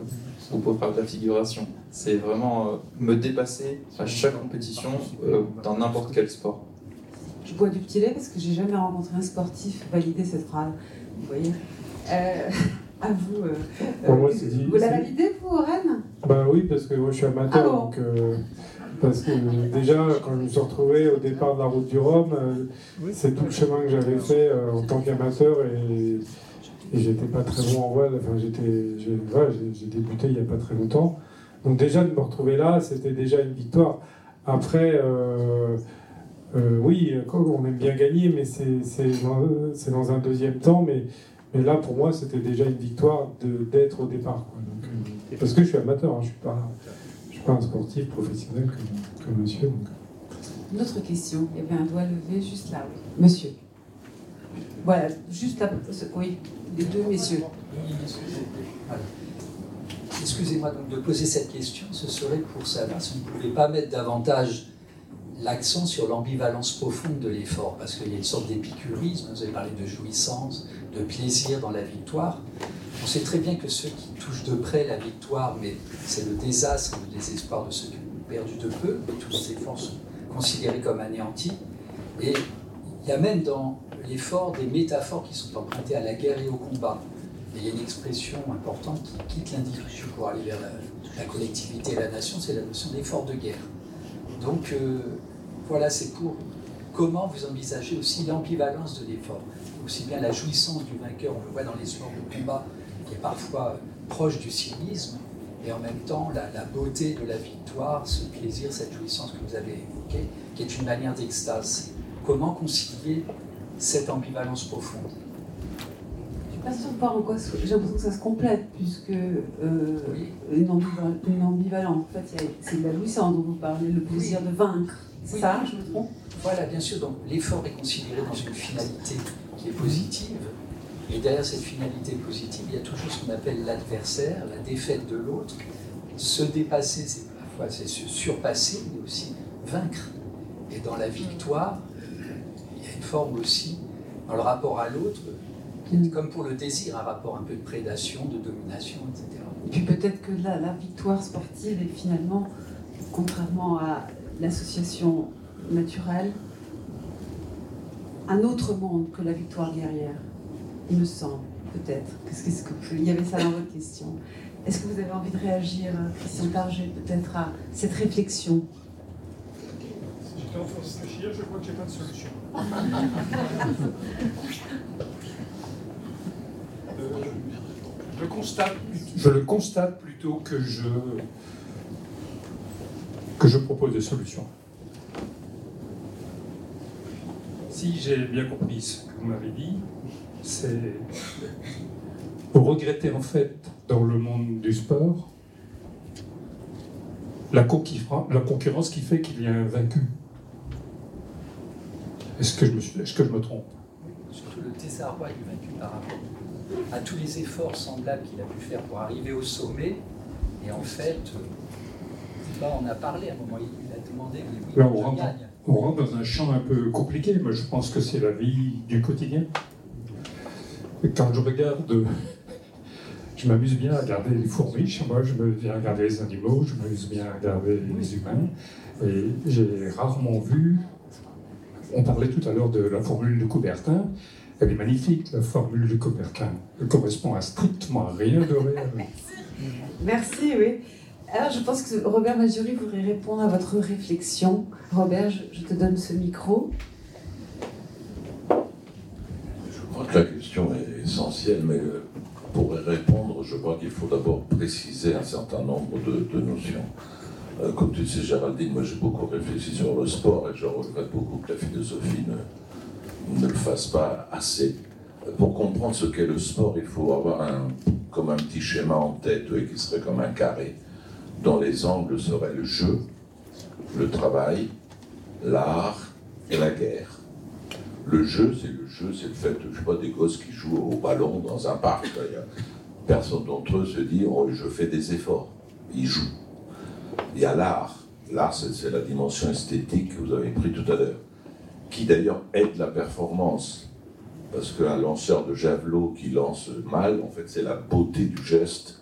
ou pour faire de la figuration. C'est vraiment euh, me dépasser à chaque compétition euh, dans n'importe quel sport. Je bois du petit lait parce que j'ai jamais rencontré un sportif valider cette phrase. Vous voyez Euh, À vous. euh, Pour moi, euh, c'est dit- vous la validez, vous, Rennes? Bah oui, parce que moi je suis amateur, Ah bon donc euh, parce que déjà quand je me suis retrouvé au départ de la route du Rhum, euh, c'est tout le chemin que j'avais fait euh, en tant qu'amateur et, et j'étais pas très bon en voile. Enfin, j'étais, j'ai, voilà, j'ai, j'ai débuté il y a pas très longtemps, donc déjà de me retrouver là, c'était déjà une victoire. Après, euh, euh, oui, on aime bien gagner, mais c'est, dans, un deuxième temps, mais mais là, pour moi, c'était déjà une victoire d'être au départ. quoi. Donc, euh, parce que je suis amateur, hein, je ne suis, pas- pas un sportif professionnel comme, comme monsieur. donc. Une autre question. Il y avait un doigt levé juste là. oui. Monsieur. Voilà, juste là. ce- Oui, les deux messieurs. Excusez-moi donc de poser cette question, ce serait pour savoir si vous ne pouvez pas mettre davantage l'accent sur l'ambivalence profonde de l'effort, parce qu'il y a une sorte d'épicurisme, vous avez parlé de jouissance, de plaisir dans la victoire. On sait très bien que ceux qui touchent de près la victoire, mais c'est le désastre, le désespoir de ceux qui ont perdu de peu, mais tous les efforts sont considérés comme anéantis. Et il y a même dans l'effort des métaphores qui sont empruntées à la guerre et au combat. Et il y a une expression importante qui quitte l'individu pour aller vers la, la collectivité et la nation, c'est la notion d'effort de guerre. Donc euh, voilà, c'est pour comment vous envisagez aussi l'ambivalence de l'effort. Aussi bien la jouissance du vainqueur, on le voit dans les sports de combat, qui est parfois proche du cynisme, et en même temps la, la beauté de la victoire, ce plaisir, cette jouissance que vous avez évoquée, qui est une manière d'extase. Comment concilier cette ambivalence profonde? Pas sûr de voir en quoi j'ai l'impression que ça se complète, puisque euh, une, ambivalence, en fait, c'est de la jouissance dont vous parlez, le plaisir de vaincre. C'est ça, je me trompe? Voilà, bien sûr. Donc l'effort est considéré dans une finalité qui est positive. Et derrière cette finalité positive, il y a toujours ce qu'on appelle l'adversaire, la défaite de l'autre. Se dépasser, c'est parfois c'est se surpasser, mais aussi vaincre. Et dans la victoire, il y a une forme aussi, dans le rapport à l'autre, comme pour le désir, un rapport un peu de prédation, de domination, etc. Et puis peut-être que là, la victoire sportive est finalement, contrairement à l'association naturelle, un autre monde que la victoire guerrière, il me semble, peut-être. Qu'est-ce que, il y avait ça dans votre question. Est-ce que vous avez envie de réagir, Christian Target, peut-être à cette réflexion? J'étais en train je crois que j'ai pas de solution. je, je le constate plutôt que je, que je propose des solutions. Si j'ai bien compris ce que vous m'avez dit, c'est vous regrettez en fait dans le monde du sport la, concurrence qui fait qu'il y a un vaincu. Est-ce que, je me est-ce que je me trompe? Surtout le désarroi du vaincu par rapport à tous les efforts semblables qu'il a pu faire pour arriver au sommet. Et en fait, euh, on a parlé à un moment, il a demandé, oui, on, rentre, on rentre dans un champ un peu compliqué. Moi, je pense que c'est la vie du quotidien. Quand je regarde, je m'amuse bien à regarder les fourmis. Chez moi, je me viens regarder les animaux, je m'amuse bien à regarder les humains. Et j'ai rarement vu. On parlait tout à l'heure de la formule de Coubertin. Elle est magnifique, la formule de Coubertin. Elle correspond à strictement rien de réel. Merci, oui. Alors, je pense que Robert Majuri voudrait répondre à votre réflexion. Robert, je, te donne ce micro. Je crois que la question est essentielle, mais euh, pour y répondre, je crois qu'il faut d'abord préciser un certain nombre de, notions. Euh, comme tu sais, Géraldine, moi j'ai beaucoup réfléchi sur le sport et je regrette beaucoup que la philosophie ne, ne le fasse pas assez. Pour comprendre ce qu'est le sport, il faut avoir un, comme un petit schéma en tête, qui serait comme un carré, dont les angles seraient le jeu, le travail, l'art et la guerre. Le jeu, c'est le jeu, c'est le fait, je sais pas, des gosses qui jouent au ballon dans un parc. Personne d'entre eux se dit, oh, je fais des efforts. Ils jouent. Il y a l'art. L'art, c'est la dimension esthétique que vous avez pris tout à l'heure qui d'ailleurs aide la performance. Parce qu'un lanceur de javelot qui lance mal, en fait, c'est la beauté du geste,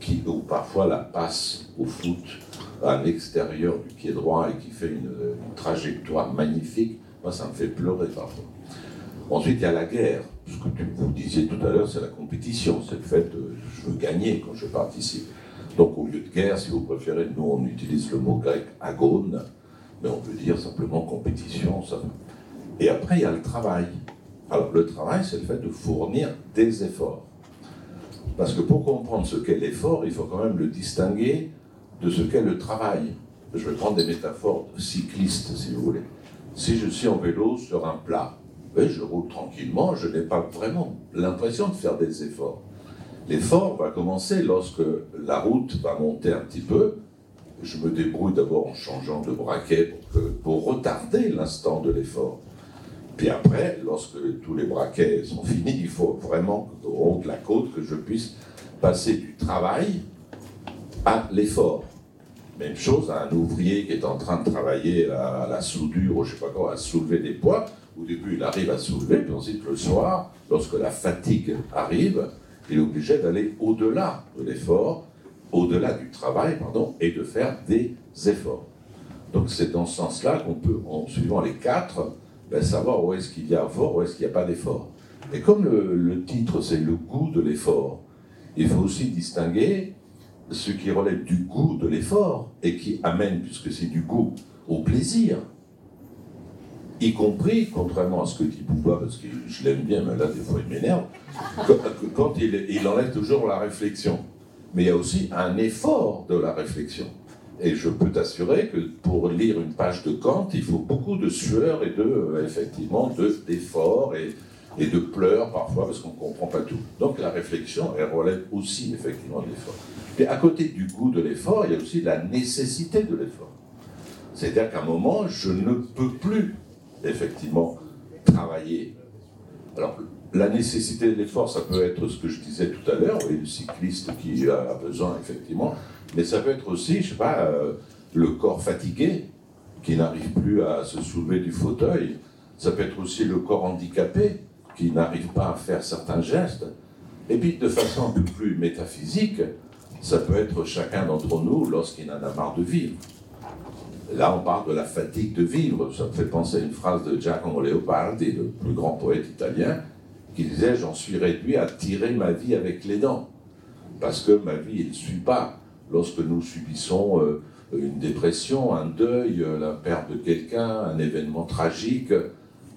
qui, ou parfois la passe au foot à l'extérieur du pied droit et qui fait une, trajectoire magnifique. Moi, ça me fait pleurer parfois. Ensuite, il y a la guerre. Ce que tu, vous disiez tout à l'heure, c'est la compétition. C'est le fait de je veux gagner quand je participe. Donc, au lieu de guerre, si vous préférez, nous, on utilise le mot grec agone, mais on peut dire simplement compétition. Et après, il y a le travail. Alors, le travail, c'est le fait de fournir des efforts. Parce que pour comprendre ce qu'est l'effort, il faut quand même le distinguer de ce qu'est le travail. Je vais prendre des métaphores cyclistes, si vous voulez. Si je suis en vélo sur un plat, je roule tranquillement, je n'ai pas vraiment l'impression de faire des efforts. L'effort va commencer lorsque la route va monter un petit peu, je me débrouille d'abord en changeant de braquet pour, retarder l'instant de l'effort. Puis après, lorsque tous les braquets sont finis, il faut vraiment, au de la côte, que je puisse passer du travail à l'effort. Même chose à un ouvrier qui est en train de travailler à la soudure ou je sais pas quoi, à soulever des poids. Au début, il arrive à soulever, puis ensuite le soir, lorsque la fatigue arrive, il est obligé d'aller au-delà de l'effort au-delà du travail, pardon, et de faire des efforts. Donc c'est dans ce sens-là qu'on peut, en suivant les quatre, ben, savoir où est-ce qu'il y a effort, où est-ce qu'il n'y a pas d'effort. Et comme le, titre c'est le goût de l'effort, il faut aussi distinguer ce qui relève du goût de l'effort et qui amène, puisque c'est du goût, au plaisir. Y compris, contrairement à ce que dit Bouba, parce que je l'aime bien, mais là des fois il m'énerve, quand, il, enlève toujours la réflexion mais il y a aussi un effort de la réflexion. Et je peux t'assurer que pour lire une page de Kant, il faut beaucoup de sueur et de, effectivement, d'efforts. et et de pleurs parfois parce qu'on ne comprend pas tout. Donc la réflexion, elle relève aussi effectivement de l'effort. Et à côté du goût de l'effort, il y a aussi la nécessité de l'effort. C'est-à-dire qu'à un moment, je ne peux plus effectivement travailler. Alors, la nécessité de l'effort, ça peut être ce que je disais tout à l'heure, le cycliste qui a besoin, effectivement, mais ça peut être aussi, je sais pas, euh, le corps fatigué qui n'arrive plus à se soulever du fauteuil. Ça peut être aussi le corps handicapé qui n'arrive pas à faire certains gestes. Et puis, de façon plus métaphysique, ça peut être chacun d'entre nous lorsqu'il en a marre de vivre. Là, on parle de la fatigue de vivre. Ça me fait penser à une phrase de Giacomo Leopardi, le plus grand poète italien, qui disait J'en suis réduit à tirer ma vie avec les dents. Parce que ma vie, elle ne suit pas. Lorsque nous subissons euh, une dépression, un deuil, la perte de quelqu'un, un événement tragique,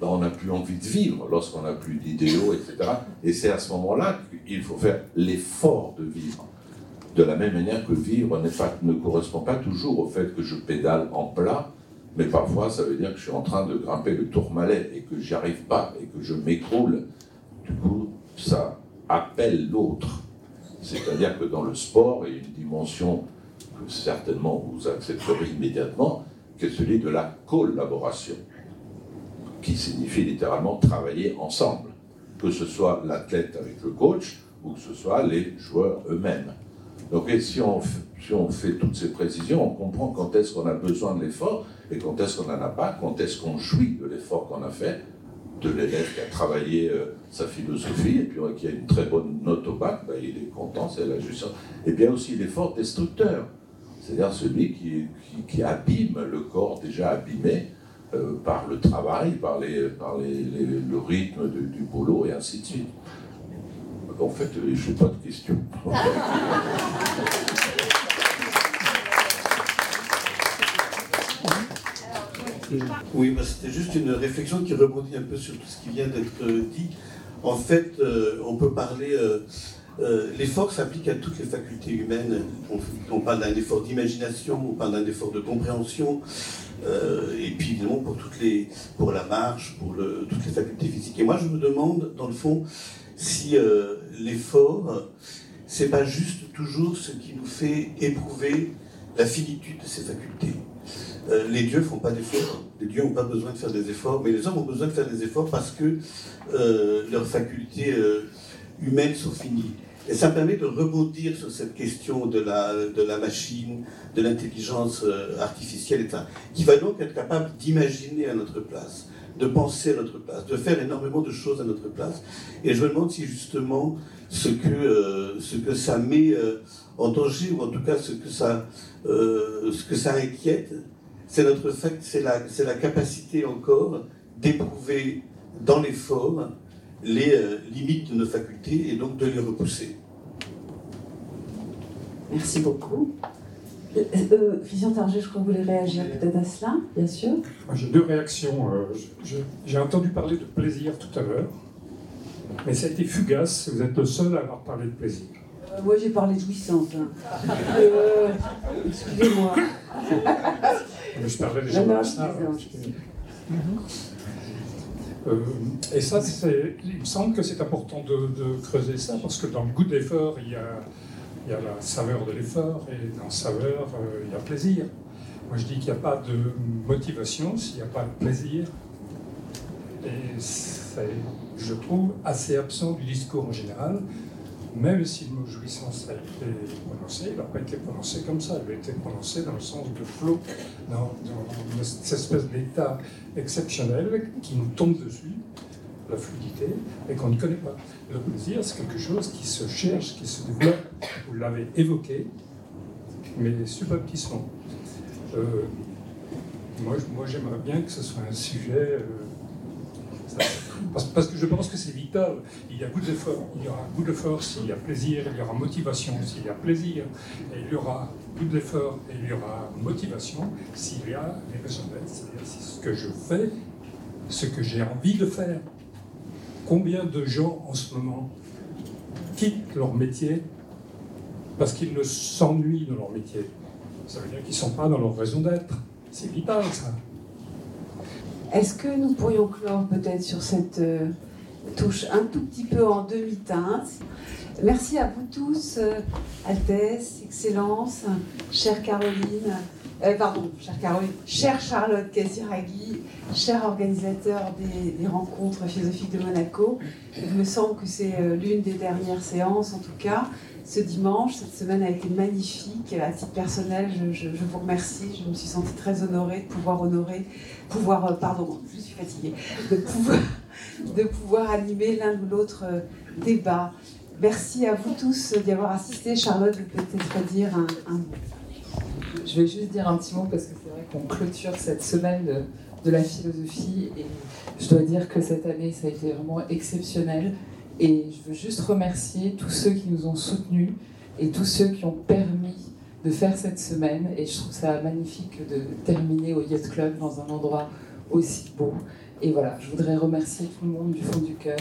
on n'a plus envie de vivre lorsqu'on n'a plus d'idéaux, etc. Et c'est à ce moment-là qu'il faut faire l'effort de vivre. De la même manière que vivre ne correspond pas toujours au fait que je pédale en plat, mais parfois ça veut dire que je suis en train de grimper le tourmalet et que j'y arrive pas et que je m'écroule. Du coup, ça appelle l'autre. C'est-à-dire que dans le sport, il y a une dimension que certainement vous accepterez immédiatement, qui est celui de la collaboration, qui signifie littéralement travailler ensemble, que ce soit l'athlète avec le coach ou que ce soit les joueurs eux-mêmes. Donc si on, fait toutes ces précisions, on comprend quand est-ce qu'on a besoin de l'effort et quand est-ce qu'on n'en a pas, quand est-ce qu'on jouit de l'effort qu'on a fait, de l'élève qui a travaillé euh, sa philosophie et puis qui a une très bonne note au bac, ben, il est content, c'est la justice. Et bien aussi l'effort destructeur, c'est-à-dire celui qui, qui, abîme le corps déjà abîmé euh, par le travail, par, les, par les, le rythme du boulot et ainsi de suite. En fait, je n'ai pas de questions. Oui, c'était juste une réflexion qui rebondit un peu sur tout ce qui vient d'être euh, dit. En fait, euh, on peut parler. Euh, l'effort s'applique à toutes les facultés humaines. On, parle d'un effort d'imagination, on parle d'un effort de compréhension, et puis évidemment pour, toutes les, pour la marche, pour le, toutes les facultés physiques. Et moi, je me demande, dans le fond, si euh, l'effort, c'est pas juste toujours ce qui nous fait éprouver la finitude de ces facultés. Euh, les dieux font pas d'efforts, les dieux n'ont pas besoin de faire des efforts, mais les hommes ont besoin de faire des efforts parce que euh, leurs facultés humaines sont finies. Et ça permet de rebondir sur cette question de la, de la machine, de l'intelligence artificielle, etc., qui va donc être capable d'imaginer à notre place, de penser à notre place, de faire énormément de choses à notre place. Et je me demande si justement ce que, euh, ce que ça met euh, en danger, ou en tout cas ce que ça, euh, ce que ça inquiète, c'est notre fait, c'est la, la capacité encore d'éprouver dans l'effort les limites de nos facultés et donc de les repousser. Merci beaucoup. Euh, euh, Christian Target, je crois que vous voulez réagir peut-être à cela, bien sûr. J'ai deux réactions. Euh, j'ai entendu parler de plaisir tout à l'heure, mais ça a été fugace. Vous êtes le seul à avoir parlé de plaisir. moi, j'ai parlé de jouissance. Hein. Excusez-moi. je parlais déjà de ça. et ça, il me semble que c'est important de, de, creuser ça, parce que dans le goût y a il y a la saveur de l'effort, et dans saveur, euh, il y a plaisir. Moi, je dis qu'il n'y a pas de motivation s'il n'y a pas de plaisir. Et c'est, je trouve, assez absent du discours en général, même si le mot jouissance a été prononcé, il n'a pas été prononcé comme ça, il a été prononcé dans le sens de flot, dans, cette espèce d'état exceptionnel qui nous tombe dessus, la fluidité, et qu'on ne connaît pas. Le plaisir, c'est quelque chose qui se cherche, qui se développe. Vous l'avez évoqué, mais subrepticement. Euh, moi, moi j'aimerais bien que ce soit un sujet. Euh, parce, que je pense que c'est vital. Il y a goût d'effort, il y aura goût d'effort s'il y a plaisir, il y aura motivation s'il y a plaisir, et il y aura goût d'effort et il y aura motivation s'il y a les d'être, c'est-à-dire ce que je fais, ce que j'ai envie de faire. Combien de gens en ce moment quittent leur métier parce qu'ils ne s'ennuient de leur métier? Ça veut dire qu'ils ne sont pas dans leur raison d'être. C'est vital ça. Est-ce que nous pourrions clore peut-être sur cette euh, touche un tout petit peu en demi-teinte? Merci à vous tous, euh, Altesse, Excellence, chère Caroline, euh, pardon, chère Caroline, chère Charlotte Casiraghi, cher organisateur des, rencontres philosophiques de Monaco. Il me semble que c'est l'une des dernières séances, en tout cas, ce dimanche. Cette semaine a été magnifique. À titre personnel, je, vous remercie. Je me suis sentie très honorée de pouvoir honorer, pouvoir, pardon, je suis fatiguée, de pouvoir, de pouvoir animer l'un ou l'autre débat. Merci à vous tous d'y avoir assisté. Charlotte, vous peut-être dire un, mot. Je vais juste dire un petit mot parce que c'est vrai qu'on clôture cette semaine de, la philosophie et je dois dire que cette année, ça a été vraiment exceptionnel. Et je veux juste remercier tous ceux qui nous ont soutenus et tous ceux qui ont permis de faire cette semaine. Et je trouve ça magnifique de terminer au Yacht Club dans un endroit aussi beau. Et voilà, je voudrais remercier tout le monde du fond du cœur.